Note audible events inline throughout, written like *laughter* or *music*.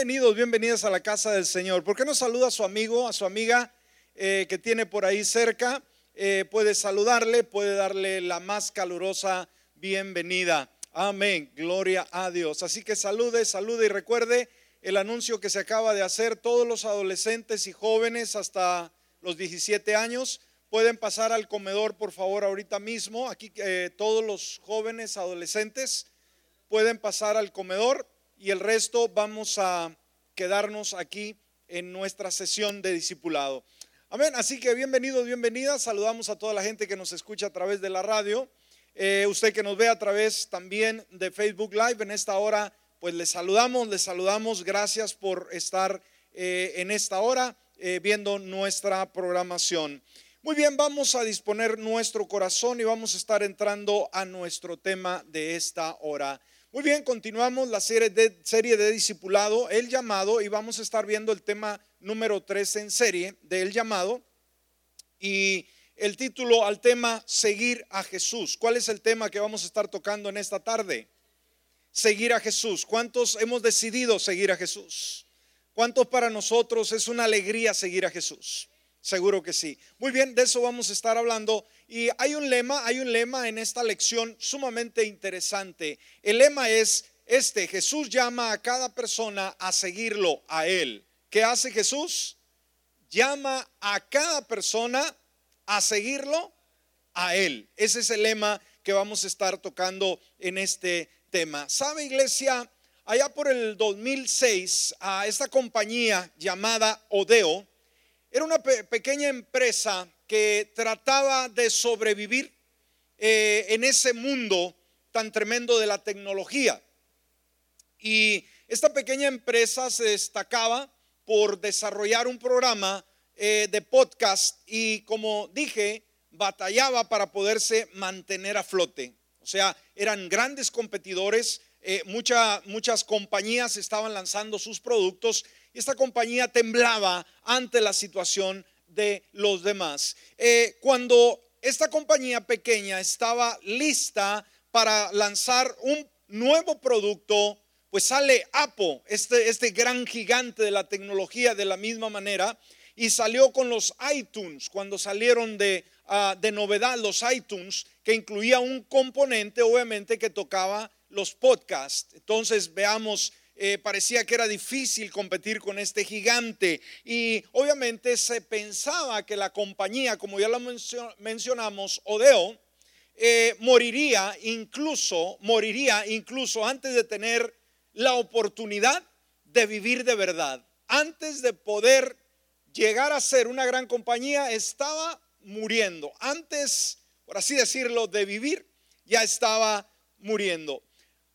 Bienvenidos, bienvenidas a la casa del Señor. ¿Por qué no saluda a su amigo, a su amiga eh, que tiene por ahí cerca? Eh, puede saludarle, puede darle la más calurosa bienvenida. Amén, gloria a Dios. Así que salude, salude y recuerde el anuncio que se acaba de hacer. Todos los adolescentes y jóvenes hasta los 17 años pueden pasar al comedor, por favor, ahorita mismo. Aquí eh, todos los jóvenes, adolescentes pueden pasar al comedor y el resto vamos a quedarnos aquí en nuestra sesión de discipulado. Amén. Así que bienvenidos, bienvenidas. Saludamos a toda la gente que nos escucha a través de la radio. Eh, usted que nos ve a través también de Facebook Live en esta hora, pues le saludamos, le saludamos. Gracias por estar eh, en esta hora eh, viendo nuestra programación. Muy bien, vamos a disponer nuestro corazón y vamos a estar entrando a nuestro tema de esta hora. Muy bien, continuamos la serie de, serie de discipulado, el llamado, y vamos a estar viendo el tema número 3 en serie del llamado. Y el título al tema Seguir a Jesús. ¿Cuál es el tema que vamos a estar tocando en esta tarde? Seguir a Jesús. ¿Cuántos hemos decidido seguir a Jesús? ¿Cuántos para nosotros es una alegría seguir a Jesús? Seguro que sí. Muy bien, de eso vamos a estar hablando. Y hay un lema, hay un lema en esta lección sumamente interesante. El lema es este, Jesús llama a cada persona a seguirlo a Él. ¿Qué hace Jesús? Llama a cada persona a seguirlo a Él. Ese es el lema que vamos a estar tocando en este tema. ¿Sabe iglesia? Allá por el 2006, a esta compañía llamada Odeo, era una pequeña empresa que trataba de sobrevivir eh, en ese mundo tan tremendo de la tecnología. Y esta pequeña empresa se destacaba por desarrollar un programa eh, de podcast y como dije, batallaba para poderse mantener a flote. O sea, eran grandes competidores, eh, muchas compañías estaban lanzando sus productos esta compañía temblaba ante la situación de los demás. Eh, cuando esta compañía pequeña estaba lista para lanzar un nuevo producto, pues sale Apple, este, este gran gigante de la tecnología de la misma manera, y salió con los iTunes, cuando salieron de, ah, de novedad los iTunes, que incluía un componente, obviamente, que tocaba los podcasts. Entonces veamos eh, parecía que era difícil competir con este gigante y obviamente se pensaba que la compañía, como ya lo mencionamos, Odeo, eh, moriría incluso, moriría incluso antes de tener la oportunidad de vivir de verdad. Antes de poder llegar a ser una gran compañía, estaba muriendo. Antes, por así decirlo, de vivir, ya estaba muriendo.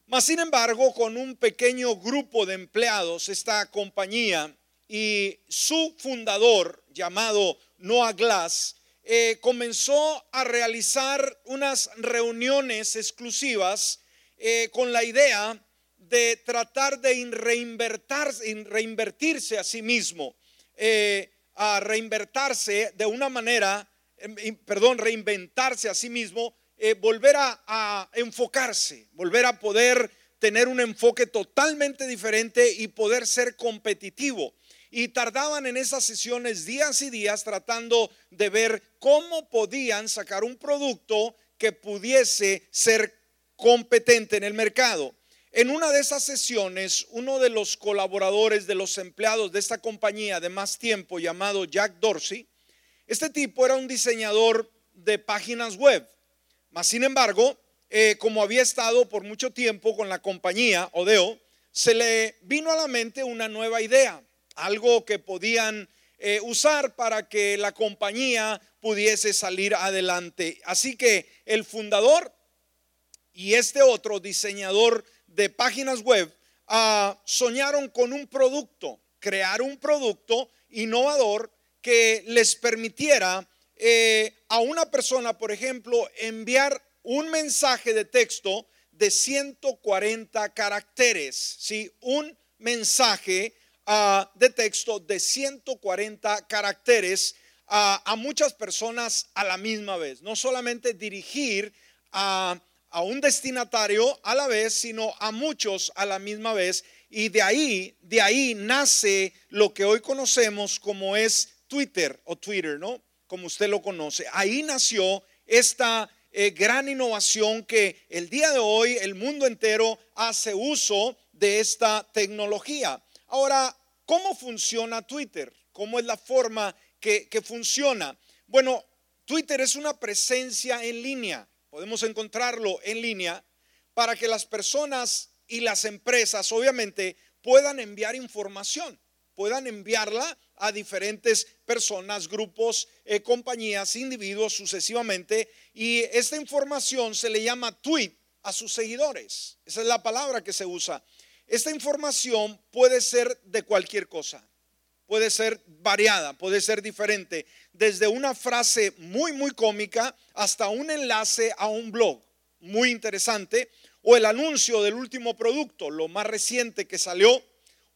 Mas, sin embargo, con un pequeño grupo de empleados, esta compañía y su fundador, llamado Noah Glass, eh, comenzó a realizar unas reuniones exclusivas eh, con la idea de tratar de reinvertirse a sí mismo, eh, a reinvertirse de una manera, em, perdón, reinventarse a sí mismo eh, volver a, enfocarse, volver a poder tener un enfoque totalmente diferente y poder ser competitivo. Y tardaban en esas sesiones días y días tratando de ver cómo podían sacar un producto que pudiese ser competente en el mercado. En una de esas sesiones, uno de los colaboradores, de los empleados de esta compañía de más tiempo, llamado Jack Dorsey, este tipo era un diseñador de páginas web. Mas, sin embargo, eh, como había estado por mucho tiempo con la compañía Odeo, se le vino a la mente una nueva idea, algo que podían eh, usar para que la compañía pudiese salir adelante. Así que el fundador y este otro diseñador de páginas web ah, soñaron con un producto, crear un producto innovador que les permitiera eh, a una persona, por ejemplo, enviar un mensaje de texto de 140 caracteres, ¿sí? Un mensaje ah, de texto de 140 caracteres a muchas personas a la misma vez. No solamente dirigir a, a un destinatario a la vez, sino a muchos a la misma vez. y de ahí, de ahí nace lo que hoy conocemos como es Twitter o Twitter, ¿no? Como usted lo conoce. Ahí nació esta eh, gran innovación que el día de hoy el mundo entero hace uso de esta tecnología. Ahora, ¿cómo funciona Twitter? ¿Cómo es la forma que, que funciona? Bueno, Twitter es una presencia en línea. Podemos encontrarlo en línea para que las personas y las empresas obviamente puedan enviar información, puedan enviarla a diferentes personas, grupos, eh, compañías, individuos sucesivamente. Y esta información se le llama tweet a sus seguidores. Esa es la palabra que se usa. Esta información puede ser de cualquier cosa, puede ser variada, puede ser diferente, desde una frase muy, muy cómica hasta un enlace a un blog muy interesante o el anuncio del último producto, lo más reciente que salió,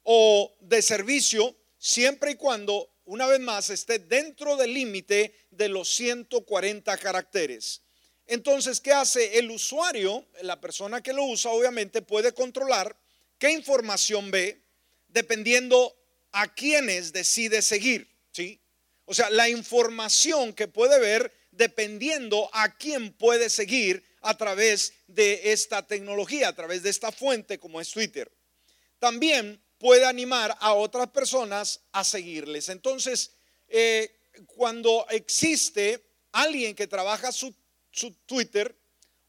o de servicio, siempre y cuando, una vez más, esté dentro del límite de los 140 caracteres. Entonces, ¿qué hace el usuario? La persona que lo usa, obviamente, puede controlar qué información ve dependiendo a quiénes decide seguir, ¿sí? O sea, la información que puede ver dependiendo a quién puede seguir a través de esta tecnología, a través de esta fuente como es Twitter. También puede animar a otras personas a seguirles. Entonces, eh, cuando existe alguien que trabaja su, su Twitter,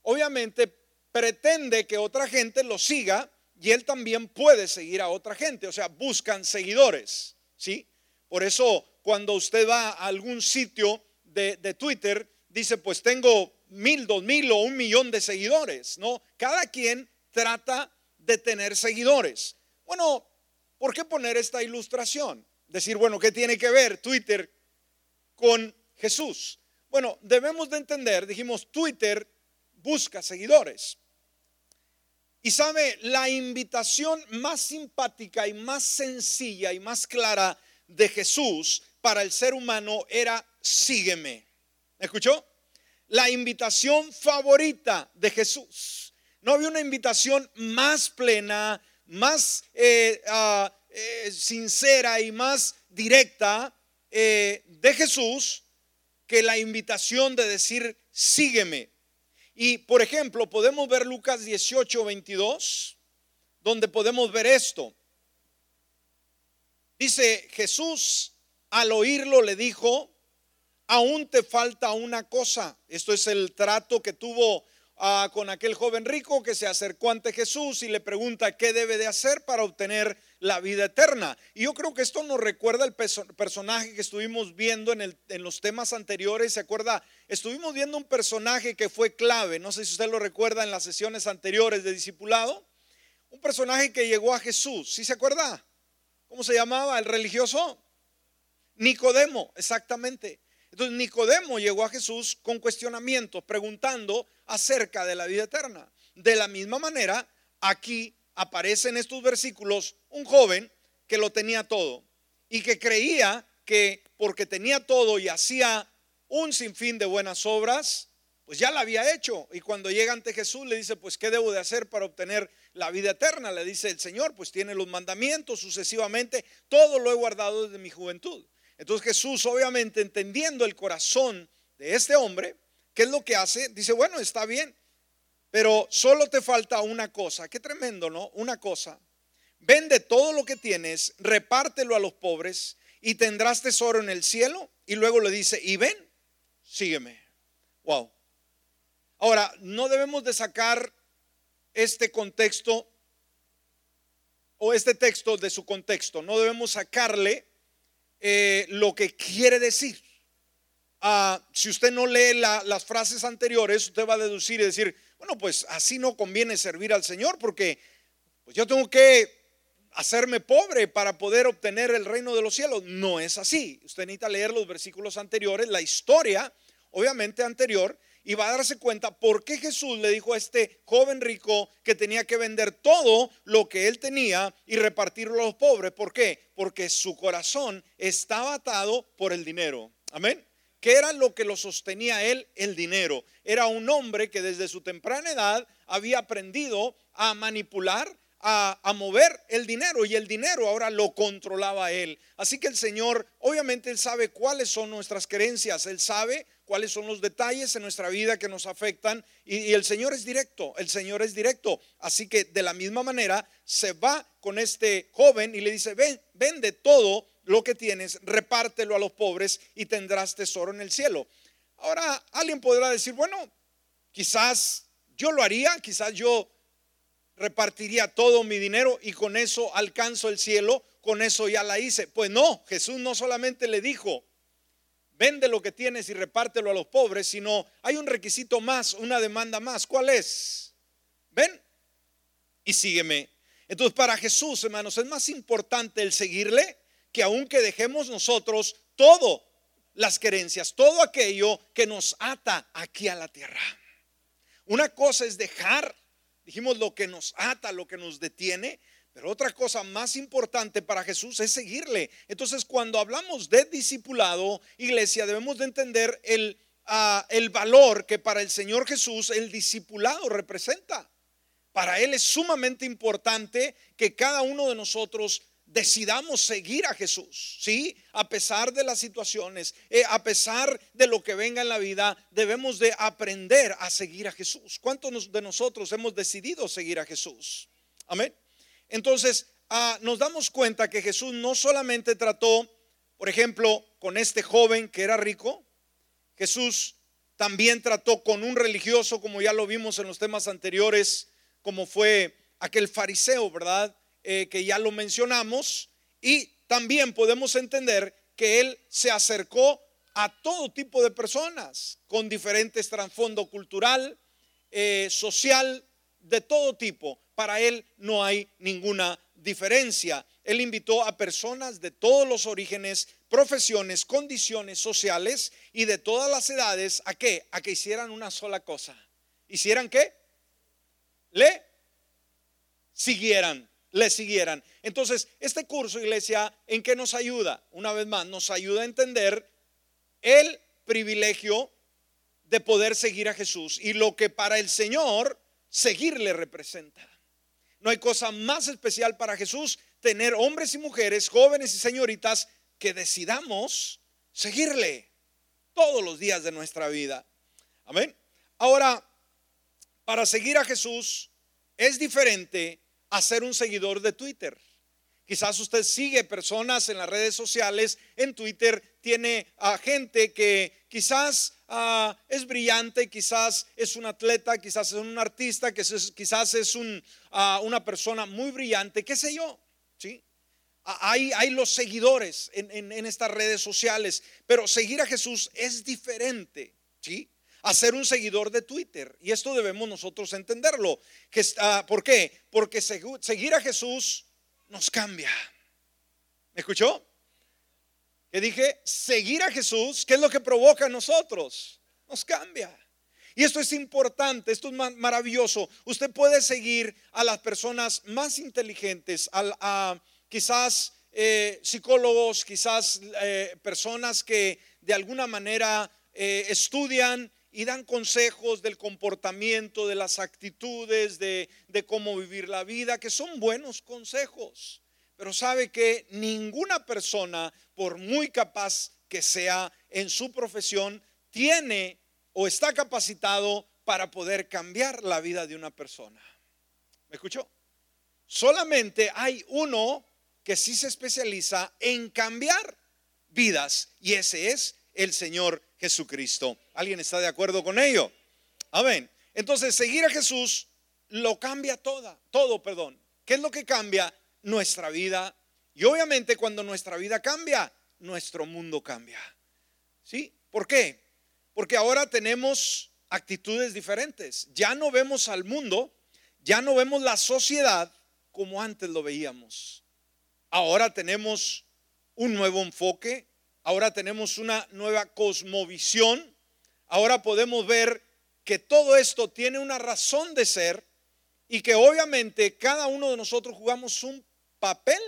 obviamente pretende que otra gente lo siga y él también puede seguir a otra gente, o sea, buscan seguidores, ¿sí? Por eso cuando usted va a algún sitio de, de Twitter, dice, pues tengo mil, dos mil o un millón de seguidores, ¿no? Cada quien trata de tener seguidores. Bueno, ¿por qué poner esta ilustración? Decir, bueno, ¿qué tiene que ver Twitter con Jesús? Bueno, debemos de entender, dijimos, Twitter busca seguidores. Y sabe, la invitación más simpática y más sencilla y más clara de Jesús para el ser humano era sígueme. ¿Escuchó? la invitación favorita de Jesús. No había una invitación más plena, más eh, ah, eh, sincera y más directa eh, de Jesús que la invitación de decir, sígueme. Y por ejemplo, podemos ver Lucas 18, 22, donde podemos ver esto. Dice Jesús, al oírlo le dijo, aún te falta una cosa. Esto es el trato que tuvo ah, con aquel joven rico que se acercó ante Jesús y le pregunta qué debe de hacer para obtener la vida eterna. Y yo creo que esto nos recuerda el personaje que estuvimos viendo en, en los temas anteriores. ¿Se acuerda? Estuvimos viendo un personaje que fue clave. No sé si usted lo recuerda en las sesiones anteriores de discipulado. Un personaje que llegó a Jesús. ¿Sí se acuerda? ¿Cómo se llamaba? El religioso. Nicodemo, exactamente. Entonces Nicodemo llegó a Jesús con cuestionamientos, preguntando acerca de la vida eterna. De la misma manera, aquí aparece en estos versículos un joven que lo tenía todo y que creía que porque tenía todo y hacía un sinfín de buenas obras, pues ya la había hecho. Y cuando llega ante Jesús le dice, pues ¿qué debo de hacer para obtener la vida eterna? Le dice el Señor, pues tiene los mandamientos sucesivamente, todo lo he guardado desde mi juventud. Entonces Jesús, obviamente, entendiendo el corazón de este hombre, ¿qué es lo que hace? Dice, bueno, está bien, pero solo te falta una cosa. Qué tremendo, ¿no? Una cosa. Vende todo lo que tienes, repártelo a los pobres y tendrás tesoro en el cielo. Y luego le dice, y ven, sígueme. Wow. Ahora, no debemos de sacar este contexto o este texto de su contexto. No debemos sacarle eh, lo que quiere decir. Si usted no lee las frases anteriores, usted va a deducir y decir, bueno, pues así no conviene servir al Señor porque pues yo tengo que hacerme pobre para poder obtener el reino de los cielos. No es así. Usted necesita leer los versículos anteriores, la historia, obviamente anterior, y va a darse cuenta por qué Jesús le dijo a este joven rico que tenía que vender todo lo que él tenía y repartirlo a los pobres. ¿Por qué? Porque su corazón estaba atado por el dinero. Amén. ¿Qué era lo que lo sostenía él? El dinero. Era un hombre que desde su temprana edad había aprendido a manipular, a, mover el dinero y el dinero ahora lo controlaba él. Así que el Señor, obviamente Él sabe cuáles son nuestras creencias, Él sabe cuáles son los detalles en nuestra vida que nos afectan y, y el Señor es directo, el Señor es directo. Así que de la misma manera se va con este joven y le dice, ven, vende todo lo que tienes, repártelo a los pobres y tendrás tesoro en el cielo. Ahora alguien podrá decir, bueno, quizás yo lo haría, quizás yo repartiría todo mi dinero y con eso alcanzo el cielo, con eso ya la hice. Pues no, Jesús no solamente le dijo, vende lo que tienes y repártelo a los pobres, sino hay un requisito más, una demanda más. ¿Cuál es? Ven y sígueme. Entonces para Jesús, hermanos, es más importante el seguirle que aunque dejemos nosotros todo, las creencias, todo aquello que nos ata aquí a la tierra. Una cosa es dejar Dijimos lo que nos ata, lo que nos detiene, pero otra cosa más importante para Jesús es seguirle. Entonces, cuando hablamos de discipulado, iglesia, debemos de entender el, ah, el valor que para el Señor Jesús el discipulado representa. Para Él es sumamente importante que cada uno de nosotros decidamos seguir a Jesús, ¿sí? A pesar de las situaciones, eh, a pesar de lo que venga en la vida, debemos de aprender a seguir a Jesús. ¿Cuántos de nosotros hemos decidido seguir a Jesús? Amén. Entonces, ah, nos damos cuenta que Jesús no solamente trató, por ejemplo, con este joven que era rico, Jesús también trató con un religioso, como ya lo vimos en los temas anteriores, como fue aquel fariseo, ¿verdad? Eh, que ya lo mencionamos, y también podemos entender que él se acercó a todo tipo de personas con diferentes trasfondo cultural, eh, social, de todo tipo. Para él no hay ninguna diferencia. Él invitó a personas de todos los orígenes, profesiones, condiciones sociales y de todas las edades a qué? A que hicieran una sola cosa. ¿Hicieran qué? Le siguieran le siguieran. Entonces, este curso, iglesia, ¿en qué nos ayuda? Una vez más, nos ayuda a entender el privilegio de poder seguir a Jesús y lo que para el Señor seguirle representa. No hay cosa más especial para Jesús tener hombres y mujeres, jóvenes y señoritas que decidamos seguirle todos los días de nuestra vida. Amén. Ahora, para seguir a Jesús es diferente a ser un seguidor de Twitter. Quizás usted sigue personas en las redes sociales, en Twitter tiene a gente que quizás ah, es brillante, quizás es un atleta, quizás es un artista, quizás es ah, una persona muy brillante, qué sé yo. ¿sí? Hay, hay los seguidores en, en, estas redes sociales, pero seguir a Jesús es diferente. ¿sí? A ser un seguidor de Twitter. Y esto debemos nosotros entenderlo. Que, ¿Por qué? Porque seguir a Jesús nos cambia. ¿Me escuchó? Que dije, seguir a Jesús, ¿qué es lo que provoca a nosotros? Nos cambia. Y esto es importante, esto es maravilloso. Usted puede seguir a las personas más inteligentes, a, quizás eh, psicólogos, quizás eh, personas que de alguna manera eh, estudian y dan consejos del comportamiento, de las actitudes, de, cómo vivir la vida, que son buenos consejos. Pero sabe que ninguna persona, por muy capaz que sea en su profesión, tiene o está capacitado para poder cambiar la vida de una persona. ¿Me escuchó? Solamente hay uno que sí se especializa en cambiar vidas y ese es el Señor Jesucristo. ¿Alguien está de acuerdo con ello? Amén. Entonces, seguir a Jesús lo cambia toda, todo, perdón. ¿Qué es lo que cambia? Nuestra vida. Y obviamente cuando nuestra vida cambia, nuestro mundo cambia. ¿Sí? ¿Por qué? Porque ahora tenemos actitudes diferentes. Ya no vemos al mundo, ya no vemos la sociedad como antes lo veíamos. Ahora tenemos un nuevo enfoque, ahora tenemos una nueva cosmovisión, ahora podemos ver que todo esto tiene una razón de ser y que obviamente cada uno de nosotros jugamos un papel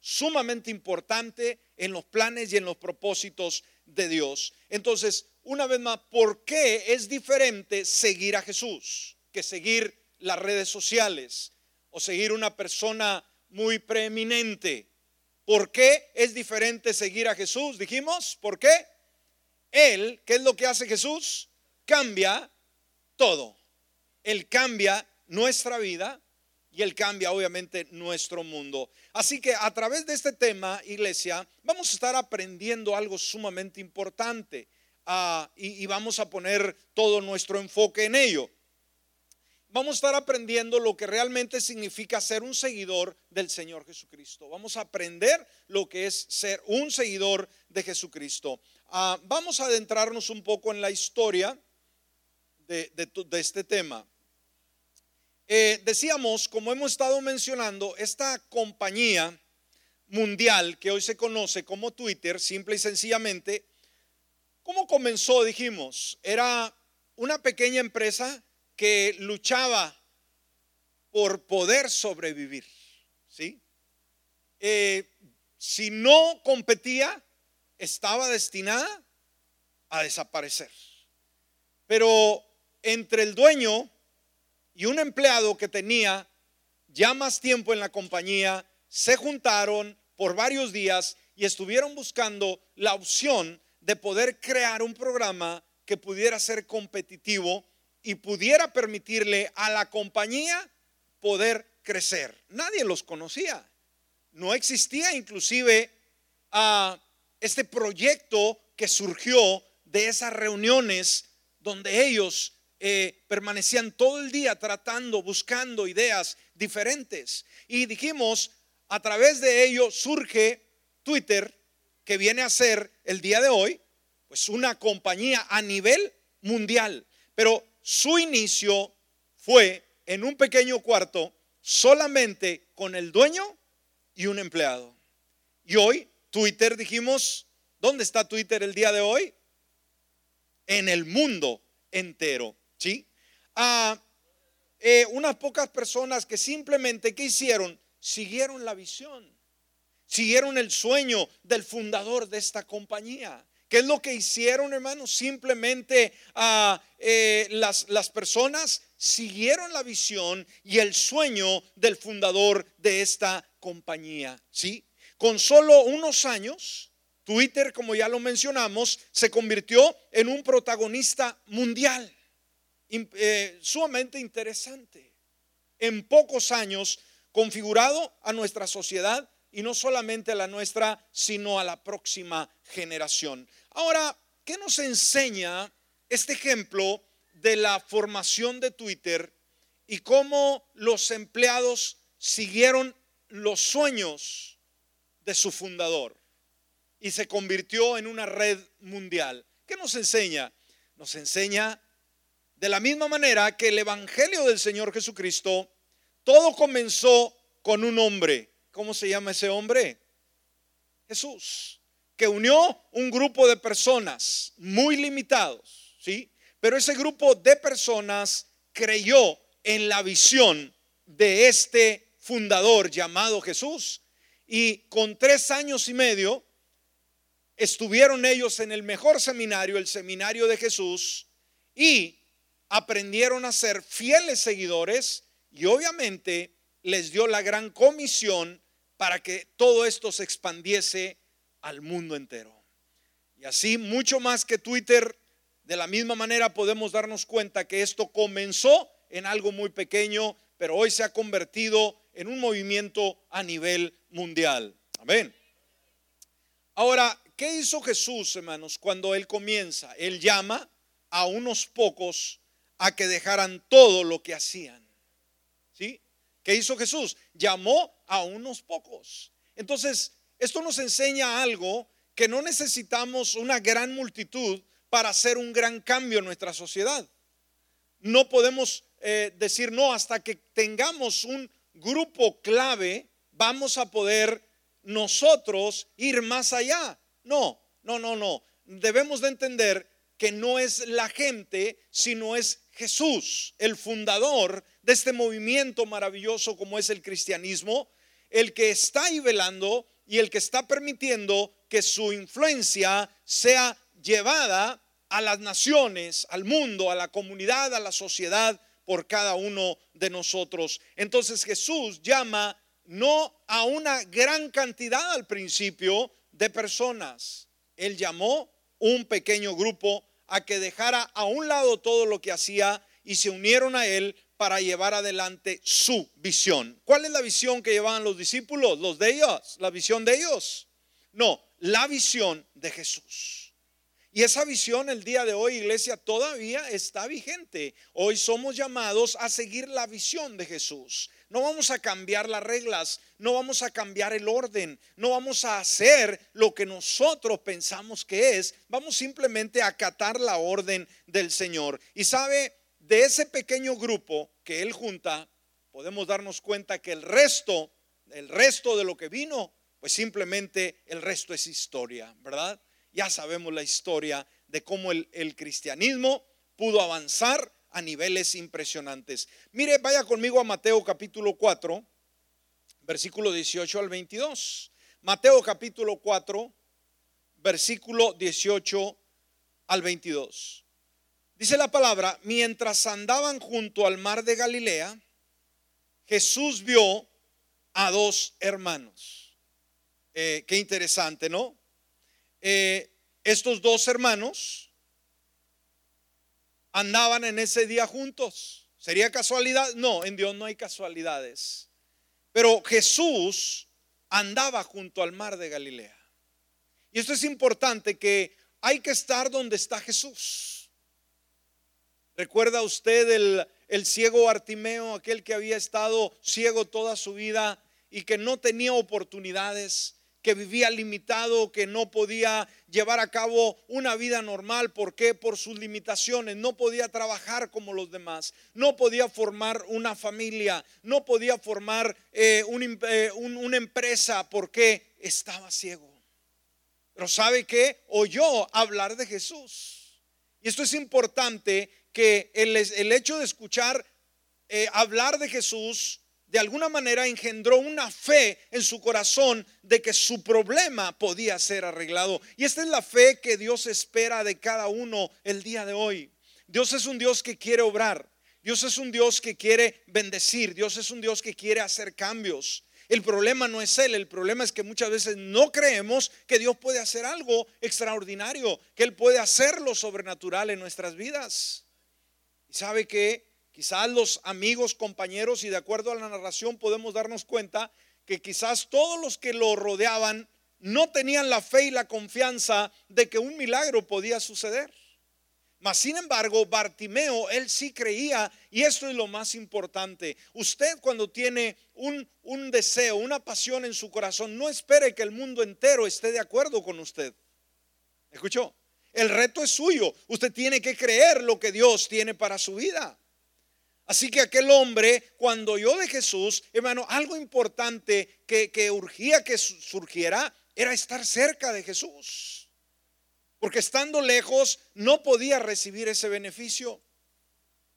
sumamente importante en los planes y en los propósitos de Dios. Entonces, una vez más, ¿por qué es diferente seguir a Jesús que seguir las redes sociales? o seguir una persona muy preeminente. ¿Por qué es diferente seguir a Jesús? Dijimos, ¿por qué? Él, ¿qué es lo que hace Jesús? Cambia todo. Él cambia nuestra vida y Él cambia obviamente nuestro mundo. Así que a través de este tema, iglesia, vamos a estar aprendiendo algo sumamente importante ah, y, y vamos a poner todo nuestro enfoque en ello. Vamos a estar aprendiendo lo que realmente significa ser un seguidor del Señor Jesucristo. Vamos a aprender lo que es ser un seguidor de Jesucristo. Ah, vamos a adentrarnos un poco en la historia de, este tema. Eh, decíamos, como hemos estado mencionando, esta compañía mundial que hoy se conoce como Twitter, simple y sencillamente, ¿cómo comenzó? Dijimos, era una pequeña empresa que luchaba por poder sobrevivir, ¿sí? Eh, si no competía, estaba destinada a desaparecer. Pero entre el dueño y un empleado que tenía ya más tiempo en la compañía, se juntaron por varios días y estuvieron buscando la opción de poder crear un programa que pudiera ser competitivo y pudiera permitirle a la compañía poder crecer. Nadie los conocía. No existía inclusive ah, este proyecto que surgió de esas reuniones donde ellos eh, permanecían todo el día tratando, buscando ideas diferentes. Y dijimos, a través de ello surge Twitter, que viene a ser el día de hoy, pues una compañía a nivel mundial. Pero su inicio fue en un pequeño cuarto solamente con el dueño y un empleado. Y hoy Twitter, dijimos, ¿dónde está Twitter el día de hoy? En el mundo entero. ¿sí? A eh, unas pocas personas que simplemente, ¿qué hicieron? Siguieron la visión, siguieron el sueño del fundador de esta compañía. ¿Qué es lo que hicieron, hermanos? Simplemente a eh, las, las personas siguieron la visión y el sueño del fundador de esta compañía. ¿Sí? Con solo unos años, Twitter, como ya lo mencionamos, se convirtió en un protagonista mundial. Eh, sumamente interesante. En pocos años, configurado a nuestra sociedad y no solamente a la nuestra, sino a la próxima generación. Ahora, ¿qué nos enseña este ejemplo de la formación de Twitter y cómo los empleados siguieron los sueños de su fundador y se convirtió en una red mundial? ¿Qué nos enseña? Nos enseña de la misma manera que el Evangelio del Señor Jesucristo, todo comenzó con un hombre. ¿Cómo se llama ese hombre? Jesús, que unió un grupo de personas muy limitados, ¿sí? Pero ese grupo de personas creyó en la visión de este fundador llamado Jesús y con tres años y medio estuvieron ellos en el mejor seminario, el seminario de Jesús, y aprendieron a ser fieles seguidores y obviamente les dio la gran comisión para que todo esto se expandiese al mundo entero. Y así, mucho más que Twitter, de la misma manera podemos darnos cuenta que esto comenzó en algo muy pequeño, pero hoy se ha convertido en un movimiento a nivel mundial. Amén. Ahora, ¿qué hizo Jesús, hermanos, cuando Él comienza? Él llama a unos pocos a que dejaran todo lo que hacían. ¿Sí? ¿Qué hizo Jesús? Llamó a unos pocos. Entonces, esto nos enseña algo que no necesitamos una gran multitud para hacer un gran cambio en nuestra sociedad. No podemos eh, decir no hasta que tengamos un grupo clave, vamos a poder nosotros ir más allá. No, no, no, no. Debemos de entender que no es la gente, sino es Jesús, el fundador de este movimiento maravilloso como es el cristianismo, el que está ahí velando y el que está permitiendo que su influencia sea llevada a las naciones, al mundo, a la comunidad, a la sociedad por cada uno de nosotros. Entonces Jesús llama no a una gran cantidad al principio de personas. Él llamó un pequeño grupo a que dejara a un lado todo lo que hacía y se unieron a él para llevar adelante su visión. ¿Cuál es la visión que llevaban los discípulos? Los de ellos, la visión de ellos. No, la visión de Jesús. Y esa visión el día de hoy, iglesia, todavía está vigente. Hoy somos llamados a seguir la visión de Jesús. No vamos a cambiar las reglas, no vamos a cambiar el orden, no vamos a hacer lo que nosotros pensamos que es. Vamos simplemente a acatar la orden del Señor. Y sabe, de ese pequeño grupo que Él junta, podemos darnos cuenta que el resto, el resto de lo que vino, pues simplemente el resto es historia, ¿verdad? Ya sabemos la historia de cómo el, el cristianismo pudo avanzar a niveles impresionantes. Mire, vaya conmigo a Mateo capítulo 4, versículo 18 al 22. Mateo capítulo 4, versículo 18 al 22. Dice la palabra, mientras andaban junto al mar de Galilea, Jesús vio a dos hermanos. Eh, qué interesante, ¿no? Eh, estos dos hermanos andaban en ese día juntos. ¿Sería casualidad? No, en Dios no hay casualidades. Pero Jesús andaba junto al mar de Galilea. Y esto es importante que hay que estar donde está Jesús. ¿Recuerda usted el, el ciego Artimeo, aquel que había estado ciego toda su vida y que no tenía oportunidades? que vivía limitado, que no podía llevar a cabo una vida normal. ¿Por qué? Por sus limitaciones. No podía trabajar como los demás. No podía formar una familia. No podía formar eh, eh, una empresa. porque Estaba ciego. Pero ¿sabe qué? Oyó hablar de Jesús. Y esto es importante que el, el hecho de escuchar eh, hablar de Jesús de alguna manera engendró una fe en su corazón de que su problema podía ser arreglado. Y esta es la fe que Dios espera de cada uno el día de hoy. Dios es un Dios que quiere obrar. Dios es un Dios que quiere bendecir. Dios es un Dios que quiere hacer cambios. El problema no es Él, el problema es que muchas veces no creemos que Dios puede hacer algo extraordinario, que Él puede hacer lo sobrenatural en nuestras vidas. Y sabe que Quizás los amigos, compañeros, y de acuerdo a la narración podemos darnos cuenta que quizás todos los que lo rodeaban no tenían la fe y la confianza de que un milagro podía suceder. Mas sin embargo, Bartimeo, él sí creía, y esto es lo más importante. Usted cuando tiene un, un, deseo, una pasión en su corazón, no espere que el mundo entero esté de acuerdo con usted. ¿Escuchó? El reto es suyo. Usted tiene que creer lo que Dios tiene para su vida. Así que aquel hombre, cuando oyó de Jesús, hermano, algo importante que, que urgía que surgiera era estar cerca de Jesús. Porque estando lejos no podía recibir ese beneficio.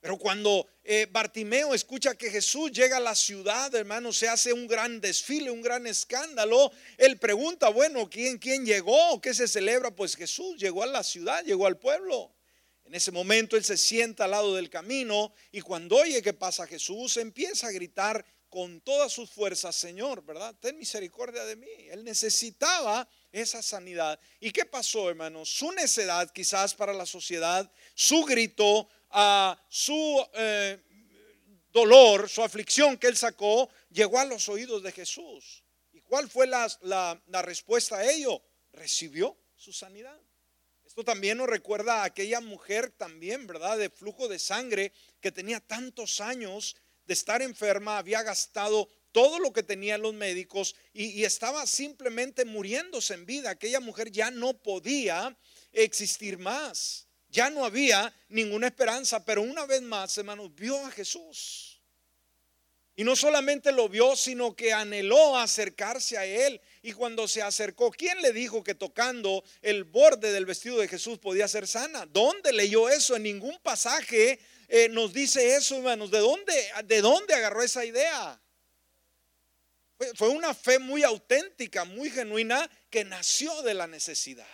Pero cuando eh, Bartimeo escucha que Jesús llega a la ciudad, hermano, se hace un gran desfile, un gran escándalo. Él pregunta, bueno, ¿quién, quién llegó? ¿Qué se celebra? Pues Jesús llegó a la ciudad, llegó al pueblo. En ese momento él se sienta al lado del camino y cuando oye que pasa Jesús empieza a gritar con todas sus fuerzas, Señor, ¿verdad? Ten misericordia de mí. Él necesitaba esa sanidad. ¿Y qué pasó, hermanos? Su necedad quizás para la sociedad, su grito, a su eh, dolor, su aflicción que él sacó, llegó a los oídos de Jesús. ¿Y cuál fue la, la respuesta a ello? Recibió su sanidad. Esto también nos recuerda a aquella mujer también, ¿verdad? De flujo de sangre que tenía tantos años de estar enferma, había gastado todo lo que tenían los médicos y, y, estaba simplemente muriéndose en vida. Aquella mujer ya no podía existir más. Ya no había ninguna esperanza, pero una vez más, hermanos, vio a Jesús. Y no solamente lo vio, sino que anheló acercarse a él. Y cuando se acercó, ¿quién le dijo que tocando el borde del vestido de Jesús podía ser sana? ¿Dónde leyó eso? En ningún pasaje eh, nos dice eso, hermanos. ¿De dónde, ¿De dónde agarró esa idea? Fue una fe muy auténtica, muy genuina, que nació de la necesidad.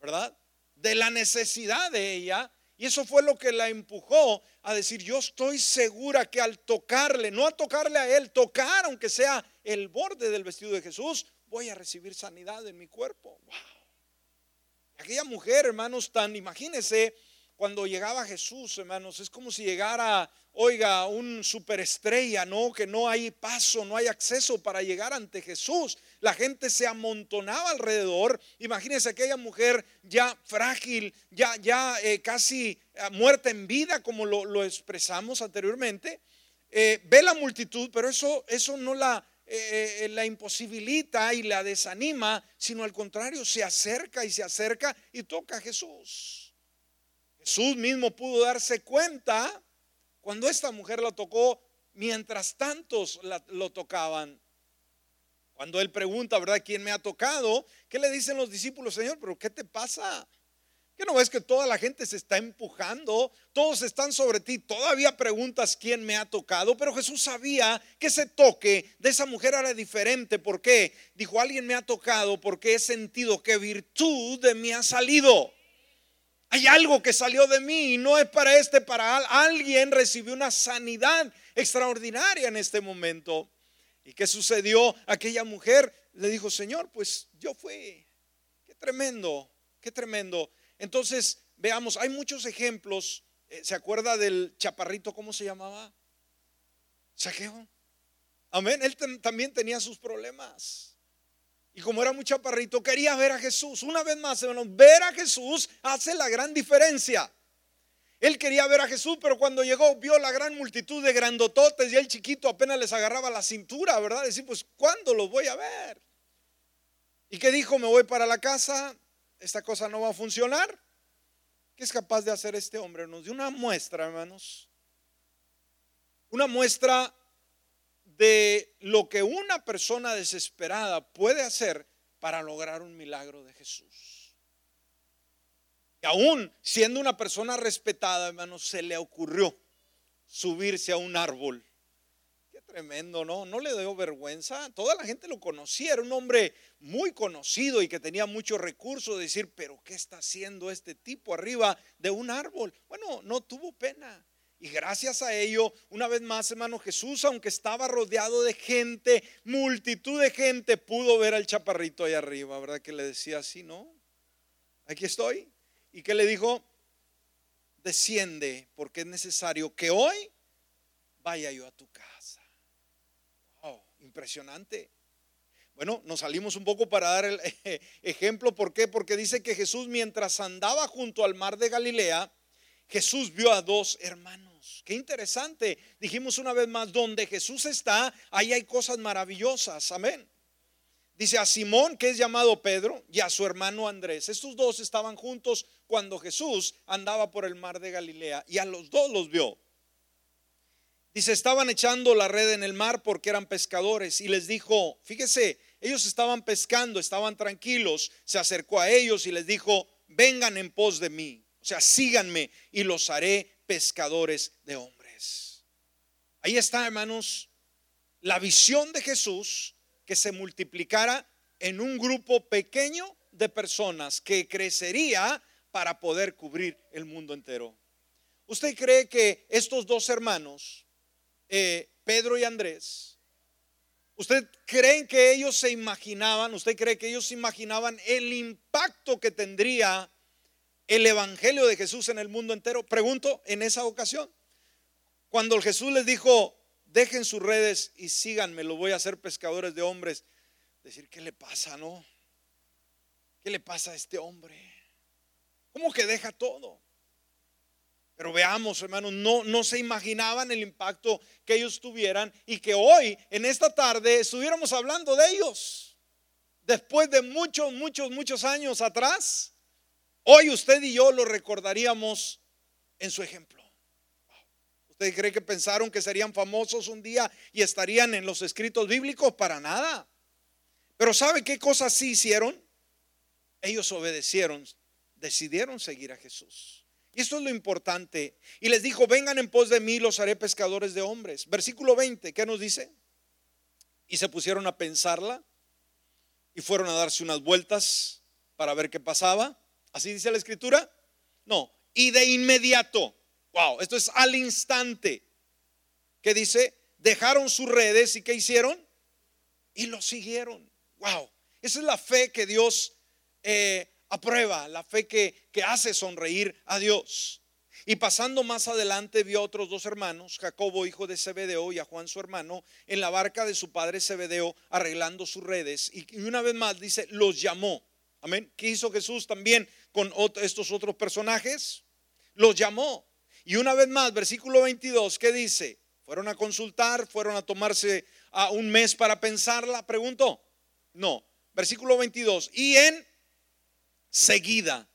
¿Verdad? De la necesidad de ella Y eso fue lo que la empujó a decir, yo estoy segura que al tocarle, no a tocarle a él, tocar aunque sea el borde del vestido de Jesús, voy a recibir sanidad en mi cuerpo. Wow. Aquella mujer, hermanos, tan, imagínense, cuando llegaba Jesús, hermanos, es como si llegara, oiga, un superestrella, ¿no? Que no hay paso, no hay acceso para llegar ante Jesús. La gente se amontonaba alrededor. Imagínense aquella mujer ya frágil, ya, ya eh, casi eh, muerta en vida, como lo, expresamos anteriormente. Eh, ve la multitud, pero eso, eso no la, la imposibilita y la desanima, sino al contrario, se acerca y se acerca y toca a Jesús. Jesús mismo pudo darse cuenta cuando esta mujer lo tocó mientras tantos lo tocaban. Cuando él pregunta, ¿verdad? ¿Quién me ha tocado? ¿Qué le dicen los discípulos, Señor? ¿Pero qué te pasa? ¿Qué no ves que toda la gente se está empujando? Todos están sobre ti. Todavía preguntas quién me ha tocado. Pero Jesús sabía que ese toque de esa mujer era diferente. ¿Por qué? Dijo, alguien me ha tocado porque he sentido que virtud de mí ha salido. Hay algo que salió de mí y no es para este, para alguien recibió una sanidad extraordinaria en este momento. ¿Y qué sucedió? Aquella mujer le dijo, Señor, pues yo fui. Qué tremendo, qué tremendo. Entonces, veamos, hay muchos ejemplos. Eh, ¿Se acuerda del chaparrito, cómo se llamaba? Saqueo. Amén. Él también tenía sus problemas. Y como era muy chaparrito, quería ver a Jesús. Una vez más, hermanos, ver a Jesús hace la gran diferencia. Él quería ver a Jesús, pero cuando llegó vio la gran multitud de grandototes y el chiquito apenas les agarraba la cintura, ¿verdad? Decir, pues, ¿cuándo los voy a ver? ¿Y qué dijo? Me voy para la casa, esta cosa no va a funcionar. ¿Qué es capaz de hacer este hombre? Nos dio una muestra, hermanos. Una muestra de lo que una persona desesperada puede hacer para lograr un milagro de Jesús. Y aún siendo una persona respetada, hermanos, se le ocurrió subirse a un árbol. Qué tremendo, ¿no? No le dio vergüenza. Toda la gente lo conocía, era un hombre muy conocido y que tenía muchos recursos. De decir, pero ¿qué está haciendo este tipo arriba de un árbol? Bueno, no tuvo pena. Y gracias a ello, una vez más, hermano Jesús, aunque estaba rodeado de gente, multitud de gente, pudo ver al chaparrito ahí arriba, ¿verdad? Que le decía así, ¿no? Aquí estoy. ¿Y que le dijo? Desciende, porque es necesario que hoy vaya yo a tu casa. Oh, impresionante. Bueno, nos salimos un poco para dar el *laughs* ejemplo. ¿Por qué? Porque dice que Jesús mientras andaba junto al mar de Galilea, Jesús vio a dos hermanos. Qué interesante. Dijimos una vez más, donde Jesús está, ahí hay cosas maravillosas. Amén. Dice a Simón, que es llamado Pedro, y a su hermano Andrés. Estos dos estaban juntos cuando Jesús andaba por el mar de Galilea y a los dos los vio. Dice, estaban echando la red en el mar porque eran pescadores y les dijo, fíjese, ellos estaban pescando, estaban tranquilos, se acercó a ellos y les dijo, vengan en pos de mí o sea, síganme y los haré pescadores de hombres. Ahí está, hermanos, la visión de Jesús que se multiplicara en un grupo pequeño de personas que crecería para poder cubrir el mundo entero. ¿Usted cree que estos dos hermanos, eh, Pedro y Andrés, ¿usted cree que ellos se imaginaban, usted cree que ellos se imaginaban el impacto que tendría el Evangelio de Jesús en el mundo entero? Pregunto en esa ocasión. Cuando Jesús les dijo, dejen sus redes y síganme, lo voy a hacer pescadores de hombres. Decir, ¿qué le pasa, no? ¿Qué le pasa a este hombre? ¿Cómo que deja todo? Pero veamos, hermanos, no, no se imaginaban el impacto que ellos tuvieran y que hoy, en esta tarde, estuviéramos hablando de ellos. Después de muchos, muchos, muchos años atrás, Hoy usted y yo lo recordaríamos en su ejemplo. ¿Usted cree que pensaron que serían famosos un día y estarían en los escritos bíblicos? Para nada. Pero ¿sabe qué cosas sí hicieron? Ellos obedecieron, decidieron seguir a Jesús. Y esto es lo importante. Y les dijo, vengan en pos de mí, los haré pescadores de hombres. Versículo 20, ¿qué nos dice? Y se pusieron a pensarla y fueron a darse unas vueltas para ver qué pasaba. ¿Así dice la escritura? No. y de inmediato, wow, esto es al instante, que dice, dejaron sus redes y ¿qué hicieron? Y lo siguieron. Wow, esa es la fe que Dios eh, aprueba, la fe que, que hace sonreír a Dios. Y pasando más adelante vio a otros dos hermanos, Jacobo hijo de Zebedeo y a Juan su hermano, en la barca de su padre Zebedeo arreglando sus redes. Y una vez más dice, los llamó. Amén. ¿Qué hizo Jesús también con estos otros personajes? Los llamó. Y una vez más, versículo 22, ¿qué dice? ¿Fueron a consultar? ¿Fueron a tomarse a un mes para pensarla? Preguntó. No. Versículo 22. Y en seguida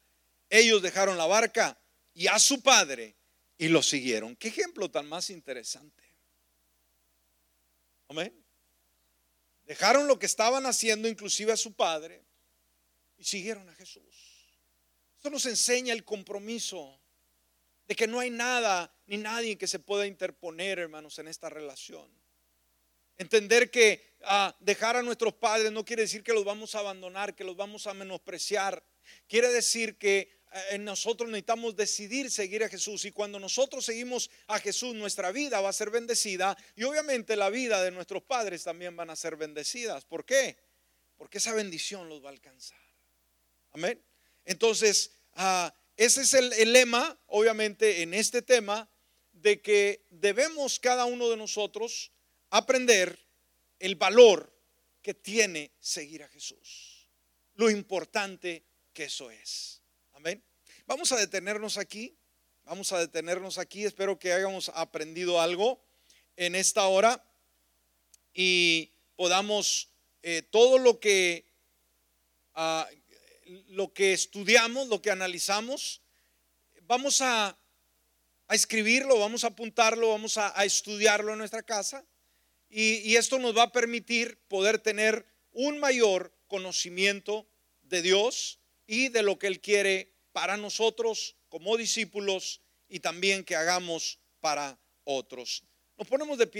ellos dejaron la barca y a su padre y lo siguieron. Qué ejemplo tan más interesante. Amén. Dejaron lo que estaban haciendo, inclusive a su padre, siguieron a Jesús. Esto nos enseña el compromiso de que no hay nada ni nadie que se pueda interponer, hermanos, en esta relación. Entender que ah, dejar a nuestros padres no quiere decir que los vamos a abandonar, que los vamos a menospreciar. Quiere decir que eh, nosotros necesitamos decidir seguir a Jesús y cuando nosotros seguimos a Jesús nuestra vida va a ser bendecida y obviamente la vida de nuestros padres también van a ser bendecidas. ¿Por qué? Porque esa bendición los va a alcanzar. Amén. Entonces, ah, ese es el, lema, obviamente, en este tema, de que debemos cada uno de nosotros aprender el valor que tiene seguir a Jesús. Lo importante que eso es. Vamos a detenernos aquí. Vamos a detenernos aquí. Espero que hayamos aprendido algo en esta hora y podamos eh, todo lo que ah, lo que estudiamos, lo que analizamos, vamos a, escribirlo, vamos a apuntarlo, vamos a, estudiarlo en nuestra casa y, y esto nos va a permitir poder tener un mayor conocimiento de Dios y de lo que Él quiere para nosotros como discípulos y también que hagamos para otros. Nos ponemos de pie.